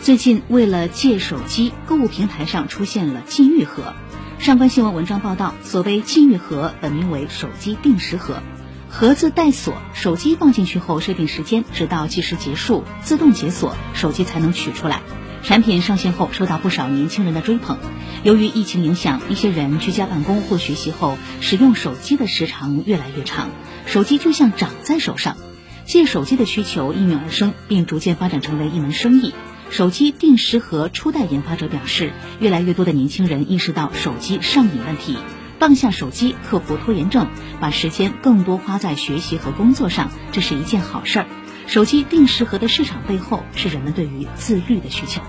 最近，为了借手机，购物平台上出现了禁欲盒。上官新闻文章报道，所谓禁欲盒本名为手机定时盒，盒子带锁，手机放进去后设定时间，直到计时结束自动解锁，手机才能取出来。产品上线后受到不少年轻人的追捧。由于疫情影响，一些人居家办公或学习后，使用手机的时长越来越长，手机就像长在手上。借手机的需求应运而生，并逐渐发展成为一门生意。手机定时盒初代研发者表示，越来越多的年轻人意识到手机上瘾问题，放下手机，克服拖延症，把时间更多花在学习和工作上，这是一件好事儿。手机定时盒的市场背后，是人们对于自律的需求。